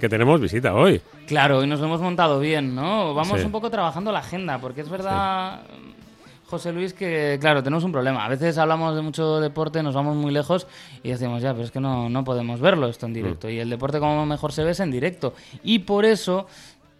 Que tenemos visita hoy. Claro, hoy nos lo hemos montado bien, ¿no? Vamos Sí. un poco trabajando la agenda, porque es verdad, José Luis, que claro, tenemos un problema. A veces hablamos de mucho deporte, nos vamos muy lejos y decimos, ya, pero es que no, no podemos verlo esto en directo. Y el deporte como mejor se ve es en directo. Y por eso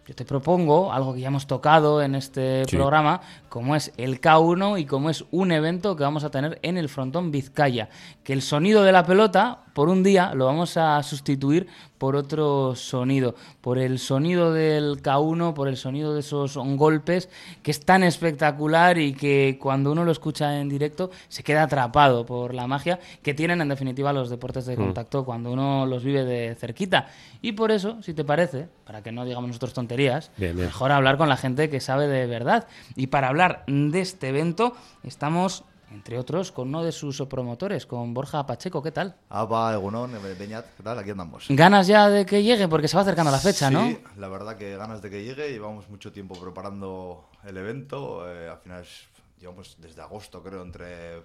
yo te propongo algo que ya hemos tocado en este Sí. programa, como es el K1 y como es un evento que vamos a tener en el frontón Vizcaya. Que el sonido de la pelota, por un día, lo vamos a sustituir por otro sonido. Por el sonido del K1, por el sonido de esos golpes, que es tan espectacular y que cuando uno lo escucha en directo se queda atrapado por la magia que tienen en definitiva los deportes de contacto cuando uno los vive de cerquita. Y por eso, si te parece, para que no digamos nosotros tonterías, Bien, bien. mejor hablar con la gente que sabe de verdad. Y para hablar de este evento, estamos, entre otros, con uno de sus promotores, con Borja Pacheco. ¿Qué tal? Apa, Egunon, Beñat, ¿qué tal? Aquí andamos. Ganas ya de que llegue, porque se va acercando la fecha, sí, ¿no? la verdad que ganas de que llegue. Llevamos mucho tiempo preparando el evento. eh, al final es- llevamos desde agosto, creo, entre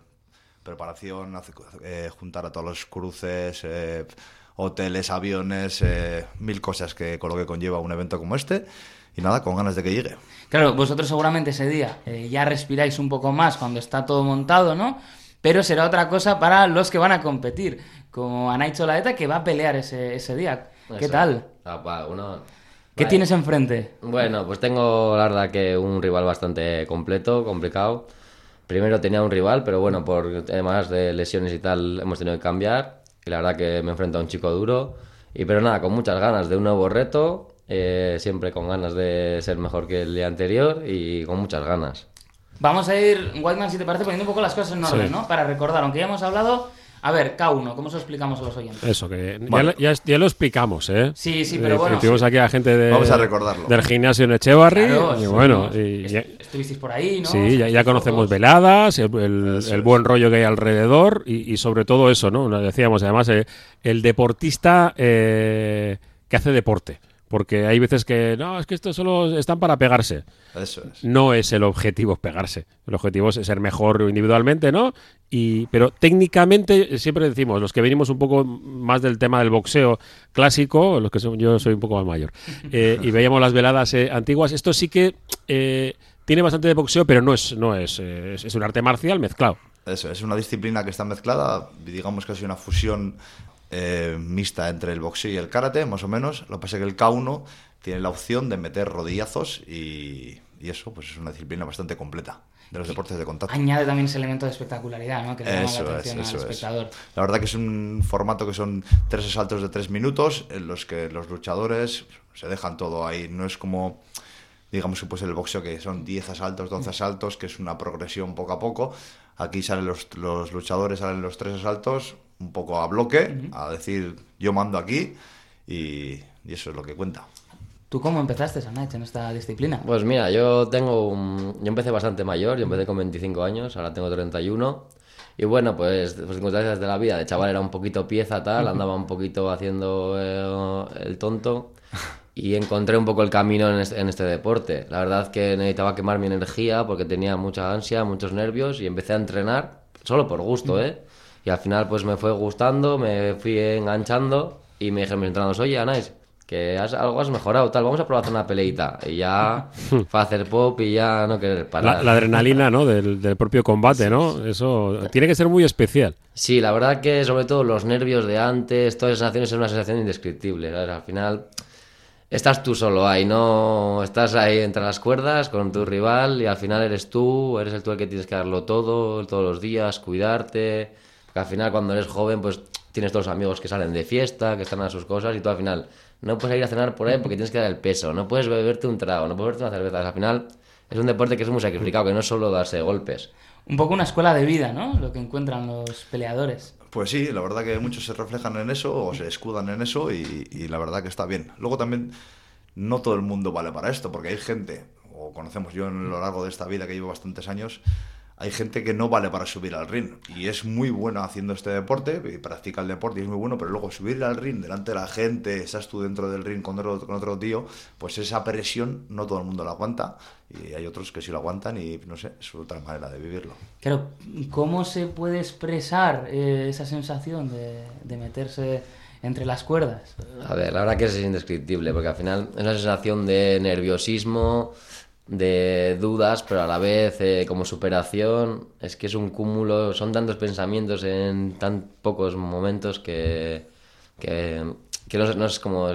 preparación, hace- eh, juntar a todos los cruces, eh, hoteles, aviones, eh, mil cosas que con lo que conlleva un evento como este. Y nada, con ganas de que llegue. Claro, vosotros seguramente ese día eh, ya respiráis un poco más cuando está todo montado, ¿no? Pero será otra cosa para los que van a competir, como Anaicho Laeta, que va a pelear ese, ese día. ¿Qué Eso. tal? Ah, pa, uno- ¿Qué Vale. tienes enfrente? Bueno, pues tengo la verdad que un rival bastante completo, complicado. Primero tenía un rival, pero bueno, por temas de lesiones y tal hemos tenido que cambiar. Y la verdad que me enfrento a un chico duro. Y pero nada, con muchas ganas de un nuevo reto. Eh, siempre con ganas de ser mejor que el día anterior y con muchas ganas. Vamos a ir, Whiteman, si te parece, poniendo un poco las cosas en orden, Sí. ¿no? Para recordar, aunque ya hemos hablado. A ver, K1, ¿cómo se lo explicamos a los oyentes? Eso, que ya, Bueno. lo- ya, ya lo explicamos, ¿eh? Sí, sí, pero Eh, bueno, Tuvimos aquí a gente de, Vamos a recordarlo. del gimnasio en Echevarri. Claro, y sí, bueno, ¿no? y Est- ya, Estuvisteis por ahí, ¿no? sí, ya, conocemos veladas, el, buen rollo que hay alrededor y, y sobre todo eso, ¿no? Nos decíamos, además, eh, el deportista eh, que hace deporte. Porque hay veces que, no, es que estos solo están para pegarse. Eso es. No es el objetivo pegarse. El objetivo es ser mejor individualmente, ¿no? Y, pero técnicamente, siempre decimos, los que venimos un poco más del tema del boxeo clásico, los que son, yo soy un poco más mayor, eh, y veíamos las veladas eh, antiguas, esto sí que eh, tiene bastante de boxeo, pero no es, no es, es, es un arte marcial mezclado. Eso, es una disciplina que está mezclada, digamos que es una fusión eh, mixta entre el boxeo y el karate, más o menos. Lo que pasa es que el K1 tiene la opción de meter rodillazos y, y eso pues es una disciplina bastante completa de los deportes de contacto. Añade también ese elemento de espectacularidad, ¿no? Que le llama la es, atención eso al es. espectador. La verdad que es un formato que son tres asaltos de tres minutos en los que los luchadores se dejan todo ahí. No es como, digamos que pues el boxeo que son 10 asaltos, 12 asaltos, que es una progresión poco a poco. Aquí salen los, los luchadores, salen los tres asaltos un poco a bloque, a decir yo mando aquí y, y eso es lo que cuenta. ¿Tú cómo empezaste, Sanach, en esta disciplina? Pues mira, yo tengo un... Yo empecé bastante mayor, yo empecé con 25 años, ahora tengo 31. Y bueno, pues por circunstancias de la vida, de chaval era un poquito pieza tal, andaba un poquito haciendo eh, el tonto y encontré un poco el camino en este, en este deporte. La verdad que necesitaba quemar mi energía porque tenía mucha ansia, muchos nervios y empecé a entrenar solo por gusto, ¿eh? Y al final pues me fue gustando, me fui enganchando y me dijeron mis entrenadores, oye, Anais, que has- algo has mejorado, tal, vamos a probar una peleita. Y ya fue a hacer pop y ya no querer parar. La, la adrenalina, ¿no? Del, del propio combate, ¿no? Eso tiene que ser muy especial. Sí, la verdad que sobre todo los nervios de antes, todas esas sensaciones es una sensación indescriptible. ¿sabes? Al final estás tú solo ahí, no estás ahí entre las cuerdas con tu rival y al final eres tú, eres el tú el que tienes que darlo todo, todos los días, cuidarte. Porque al final cuando eres joven pues tienes todos los amigos que salen de fiesta, que están a sus cosas y tú al final no puedes ir a cenar por ahí porque tienes que dar el peso, no puedes beberte un trago, no puedes beberte una cerveza. Al final es un deporte que es muy sacrificado, que no es solo darse golpes. Un poco una escuela de vida, ¿no? Lo que encuentran los peleadores. Pues sí, la verdad que muchos se reflejan en eso o se escudan en eso y, y la verdad que está bien. Luego también no todo el mundo vale para esto, porque hay gente, o conocemos yo en lo largo de esta vida que llevo bastantes años, hay gente que no vale para subir al ring y es muy bueno haciendo este deporte y practica el deporte y es muy bueno, pero luego subir al ring delante de la gente, estás tú dentro del ring con otro, con otro tío, pues esa presión no todo el mundo la aguanta y hay otros que sí lo aguantan y no sé, es otra manera de vivirlo. Claro, ¿cómo se puede expresar eh, esa sensación de, de meterse entre las cuerdas. A ver, la verdad que es indescriptible, porque al final es una sensación de nerviosismo, de dudas, pero a la vez eh, como superación, es que es un cúmulo, son tantos pensamientos en tan pocos momentos que, que, que no, no es como,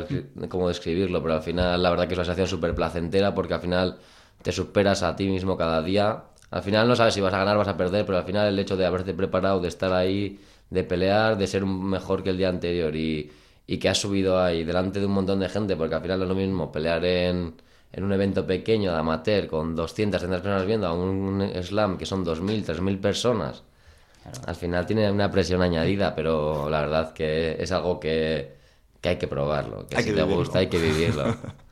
como describirlo, pero al final la verdad que es una sensación súper placentera porque al final te superas a ti mismo cada día. Al final no sabes si vas a ganar o vas a perder, pero al final el hecho de haberte preparado, de estar ahí, de pelear, de ser mejor que el día anterior y, y que has subido ahí delante de un montón de gente, porque al final no es lo mismo pelear en, en un evento pequeño de amateur con 200, 300 personas viendo a un slam que son 2.000, 3.000 personas. Al final tiene una presión añadida, pero la verdad que es algo que, que hay que probarlo, que Hay si que te vivirlo. gusta hay que vivirlo.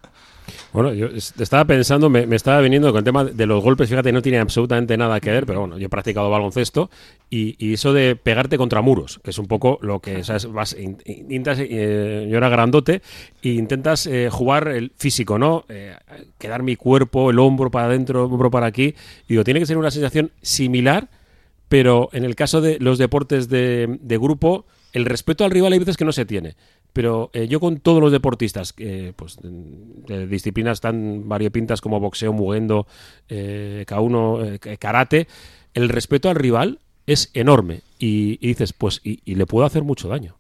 Bueno, yo es- estaba pensando, me, estaba viniendo con el tema de los golpes, fíjate, no tiene absolutamente nada que ver, pero bueno, yo he practicado baloncesto y, eso de pegarte contra muros, que es un poco lo que, ¿sabes? Vas, in- in- intentas, eh, yo era grandote e intentas eh, jugar el físico, ¿no? Eh, quedar mi cuerpo, el hombro para adentro, el hombro para aquí. Digo, tiene que ser una sensación similar, pero en el caso de los deportes de, de grupo, el respeto al rival hay veces que no se tiene. Pero eh, yo con todos los deportistas, eh, pues de disciplinas tan variopintas como boxeo, mugendo, eh, K1, eh, karate, el respeto al rival es enorme. Y, y dices, pues, y, y le puedo hacer mucho daño.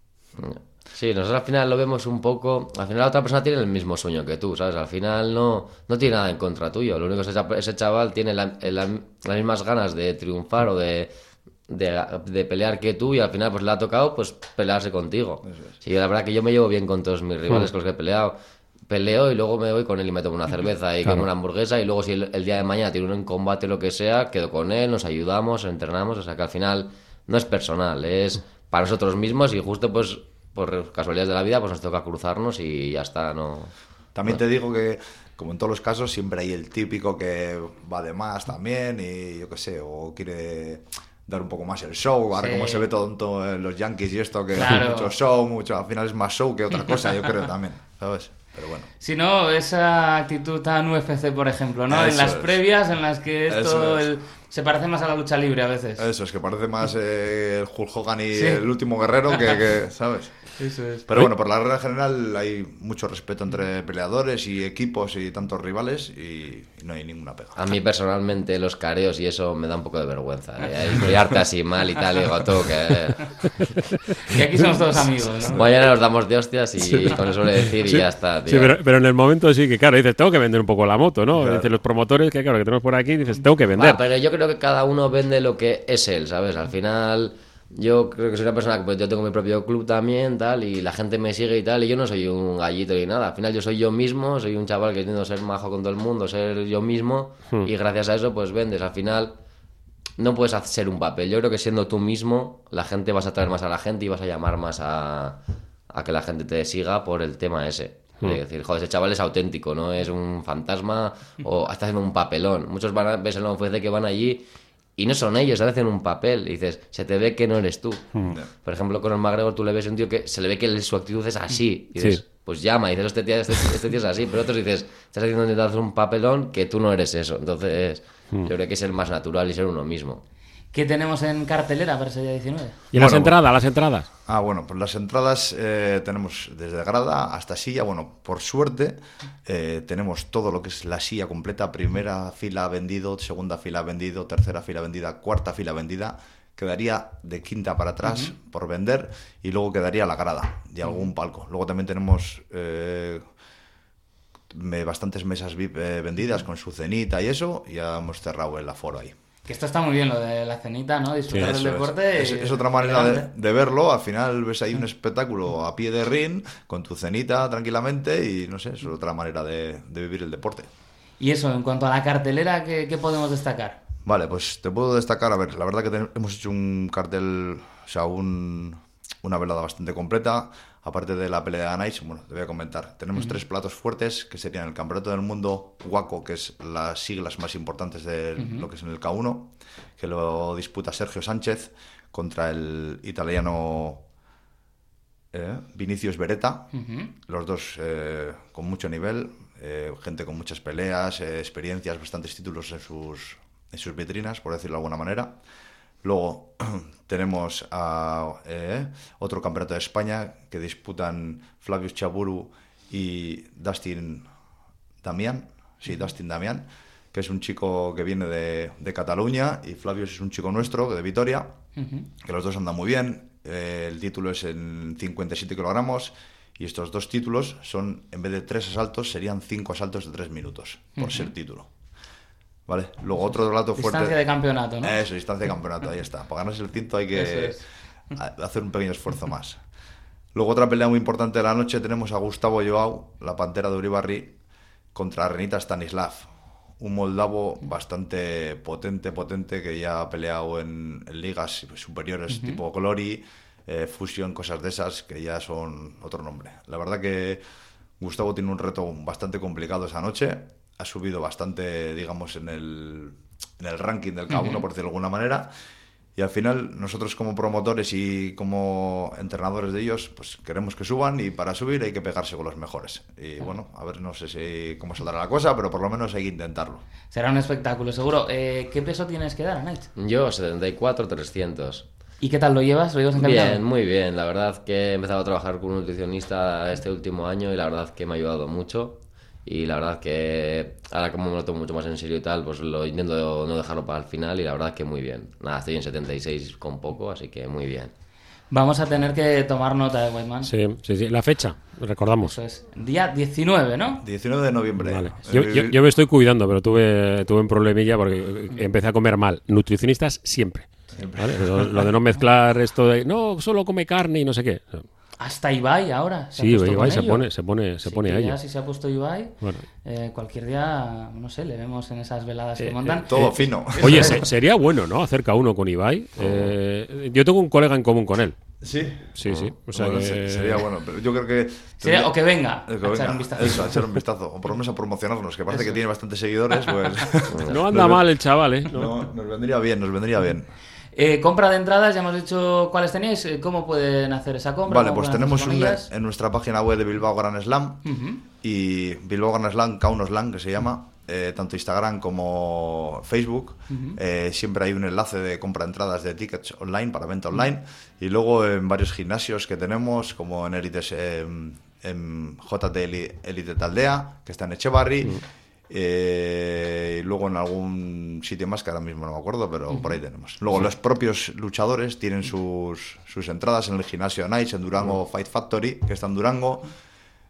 Sí, nosotros al final lo vemos un poco. Al final la otra persona tiene el mismo sueño que tú, ¿sabes? Al final no, no tiene nada en contra tuyo. Lo único que ese, cha- ese chaval tiene la- la- las mismas ganas de triunfar o de, de, de pelear que tú y al final pues le ha tocado pues pelearse contigo. Sí, la verdad que yo me llevo bien con todos mis rivales con los que he peleado. Peleo y luego me voy con él y me tomo una cerveza y como una hamburguesa y luego si el, el día de mañana tiene un combate o lo que sea, quedo con él, nos ayudamos, entrenamos, o sea que al final no es personal, es para nosotros mismos y justo pues por casualidades de la vida pues nos toca cruzarnos y ya está, no... También te digo que, como en todos los casos, siempre hay el típico que va de más también y yo qué sé, o quiere dar un poco más el show. Ahora Sí. como se ve todo todo en los Yankees y esto, que Claro. mucho show, mucho, al final es más show que otra cosa, yo creo también, ¿sabes? Pero bueno. Si no, esa actitud tan UFC, por ejemplo, ¿no? en las es. previas en las que es. el- se parece más a la lucha libre a veces. Eso, es que parece más eh, el Hulk Hogan y Sí. el último guerrero que, que, ¿sabes? Eso es. Pero bueno, por la regla general hay mucho respeto entre peleadores y equipos y tantos rivales y, no hay ninguna pega. A mí personalmente los careos y eso me da un poco de vergüenza. ¿eh? El pelearte así mal y tal, y digo, tú que... Y aquí somos todos amigos, ¿no? Mañana nos damos de hostias y con eso le decir y Sí, ya está, tío. Sí, pero, pero en el momento sí que, claro, dices, tengo que vender un poco la moto, ¿no? Claro. Dicen los promotores que, claro, que tenemos por aquí, dices, tengo que vender. Pero yo creo que cada uno vende lo que es él, ¿sabes? Al final, yo creo que soy una persona que pues, yo tengo mi propio club también, tal, y la gente me sigue y tal, y yo no soy un gallito ni nada. Al final, yo soy yo mismo, soy un chaval que intento ser majo con todo el mundo, ser yo mismo, y gracias a eso, pues vendes. Al final, no puedes hacer un papel. Yo creo que siendo tú mismo, la gente vas a atraer más a la gente y vas a llamar más a, a que la gente te siga por el tema ese. Es decir, joder, ese chaval es auténtico, no es un fantasma o está haciendo un papelón. Muchos van a, ves en que van allí y no son ellos, hacen un papel. Y dices, se te ve que no eres tú. Por ejemplo, con el McGregor tú le ves un tío que se le ve que su actitud es así. Y dices, Sí. pues llama, y dices, este tío, este, este tío es así. Pero otros dices, estás haciendo hacer un papelón que tú no eres eso. Entonces, yo creo que es el más natural y ser uno mismo. ¿Qué tenemos en cartelera para ese día 19? y las Bueno, entradas, las entradas. Ah, bueno, pues las entradas eh, tenemos desde grada hasta silla. Bueno, por suerte eh, tenemos todo lo que es la silla completa. Primera fila vendido, segunda fila vendido, tercera fila vendida, cuarta fila vendida. Quedaría de quinta para atrás por vender y luego quedaría la grada y algún palco. Luego también tenemos eh, bastantes mesas VIP eh, vendidas con su cenita y eso. Y ya hemos cerrado el aforo ahí. Que esto está muy bien, lo de la cenita, ¿no? Disfrutar Eso del es. deporte. Es, y- es otra manera de, de verlo. Al final ves ahí un espectáculo a pie de ring, con tu cenita tranquilamente y no sé, es otra manera de, de vivir el deporte. Y eso, en cuanto a la cartelera, ¿qué, qué podemos destacar? Vale, pues te puedo destacar, a ver, la verdad que ten- hemos hecho un cartel, o sea, un- una velada bastante completa. Aparte de la pelea de Anais, bueno, te voy a comentar. Tenemos tres platos fuertes, que serían el Campeonato del Mundo WACO, que es las siglas más importantes de lo que es en el K1, que lo disputa Sergio Sánchez contra el italiano eh, Vinicius Beretta. Los dos eh, con mucho nivel, eh, gente con muchas peleas, experiencias, bastantes títulos en sus, en sus vitrinas, por decirlo de alguna manera. Luego tenemos a eh, otro campeonato de España que disputan Flavius Chaburu y Dustin Damián. Sí, Dustin Damián, que es un chico que viene de, de Cataluña y Flavius es un chico nuestro de Vitoria, que los dos andan muy bien. Eh, el título es en 57 kilogramos y estos dos títulos son, en vez de tres asaltos, serían cinco asaltos de tres minutos por ser título. ¿Vale? Luego otro relato fuerte. Distancia de campeonato, ¿no? Eso, distancia de campeonato, ahí está. Para ganarse el cinto hay que es. hacer un pequeño esfuerzo más. Luego otra pelea muy importante de la noche tenemos a Gustavo Joao, la pantera de Uribarri, contra Renita Stanislav, un moldavo bastante potente, potente, que ya ha peleado en, en ligas superiores tipo Glory, eh, Fusion, cosas de esas, que ya son otro nombre. La verdad que Gustavo tiene un reto bastante complicado esa noche, ha subido bastante, digamos, en el, en el ranking del K1, por decirlo de alguna manera. Y al final, nosotros como promotores y como entrenadores de ellos, pues queremos que suban y para subir hay que pegarse con los mejores. Y bueno, a ver, no sé si cómo saldrá la cosa, pero por lo menos hay que intentarlo. Será un espectáculo, seguro. Eh, ¿Qué peso tienes que dar a Night? Yo, 74, 300. ¿Y qué tal lo llevas? ¿Lo llevas encaminado? Bien, muy bien. La verdad que he empezado a trabajar con un nutricionista este último año y la verdad que me ha ayudado mucho. Y la verdad que ahora como me lo tomo mucho más en serio y tal, pues lo intento no dejarlo para el final y la verdad que muy bien. Nada, estoy en 76 con poco, así que muy bien. Vamos a tener que tomar nota de Whiteman. Sí, sí, sí. La fecha, recordamos. Eso es. Día 19, ¿no? 19 de noviembre. Vale. Yo, yo- yo me estoy cuidando, pero tuve, tuve un problemilla porque empecé a comer mal. Nutricionistas siempre. ¿vale? Lo, lo de no mezclar esto de no, solo come carne y no sé qué. Hasta Ibai ahora. Se Sí, Ibai se ello. pone, se pone, se Así pone a ya ello. si se ha puesto Ibai, Bueno. eh, cualquier día, no sé, le vemos en esas veladas que montan. Todo fino. Oye, se- sería bueno, ¿no? Acerca uno con Ibai. Eh, yo tengo un colega en común con él. Sí. Sí, sí. O sea Bueno, que- se- Sería bueno, pero yo creo que... Sería- o que venga Eh, que a echar un vistazo. Eso, a echar un vistazo. O por lo menos a promocionarnos, que parece que tiene bastantes seguidores, pues... No anda Nos- mal el chaval, ¿eh? No. No, nos vendría bien, nos vendría bien. Eh, compra de entradas, ya hemos dicho cuáles tenéis. eh, ¿Cómo pueden hacer esa compra? Vale, ¿Cómo pues tenemos un, en nuestra página web de Bilbao Gran Slam y Bilbao Gran Slam, K1 Slam, que se llama, eh, tanto Instagram como Facebook. eh, siempre hay un enlace de compra de entradas de tickets online para venta online. Y luego en varios gimnasios que tenemos, como en Elites, eh, en JT Eli- Elite Taldea, que está en Echevarri. Eh, y luego en algún sitio más que ahora mismo no me acuerdo, pero por ahí tenemos. Luego los propios luchadores tienen sus, sus entradas en el gimnasio Nights, en Durango Fight Factory, que está en Durango,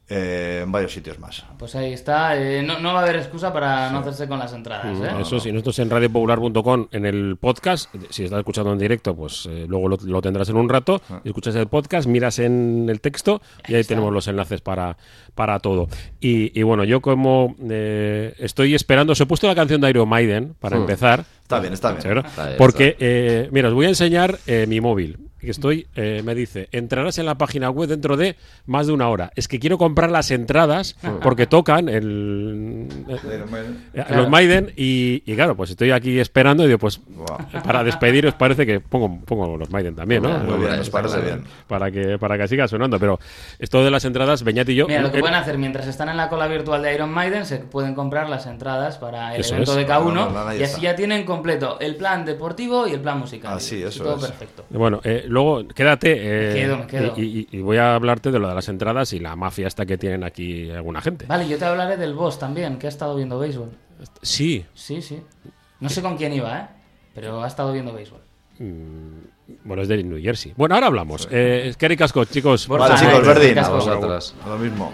eh, en varios sitios más. Pues ahí está. eh, no, no va a haber excusa para no hacerse con las entradas. ¿eh? Eso sí, nosotros en radiopopular.com en el podcast, si estás escuchando en directo, pues eh, luego lo, lo tendrás en un rato, escuchas el podcast, miras en el texto y ahí tenemos los enlaces para, para todo. Y, y bueno, yo como eh, estoy esperando, os he puesto la canción de Iron Maiden para empezar. Está bien, está bien. ¿Seguro? Está bien, Porque, eh, mira, os voy a enseñar eh, mi móvil. Que estoy, eh, me dice, entrarás en la página web dentro de más de una hora. Es que quiero comprar las entradas porque tocan el, eh, Claro. los Maiden y, y claro, pues estoy aquí esperando y digo, pues para despediros parece que pongo, pongo los Maiden también, ¿no? Muy bien, nos Está parece bien. bien. Para que, para que siga sonando. Pero esto de las entradas, Beñat y yo... Mira, lo que pueden hacer mientras están en la cola virtual de Iron Maiden, se pueden comprar las entradas para el Eso evento es. de K1 No, no, no, ahí y así está. ya tienen completo el plan deportivo y el plan musical. Ah, sí, eso Todo es. perfecto. Bueno, eh, luego quédate. eh, Me quedo, me quedo. Y, y- y voy a hablarte de lo de las entradas y la mafia esta que tienen aquí alguna gente. Vale, yo te hablaré del boss también, que ha estado viendo béisbol. Sí, Sí, sí. No sé con quién iba, ¿eh? Pero ha estado viendo béisbol. bueno, es de New Jersey. Bueno, ahora hablamos. Eh, Kerry Casco, chicos. Vale, chicos, Verdín. A vosotros. Lo mismo.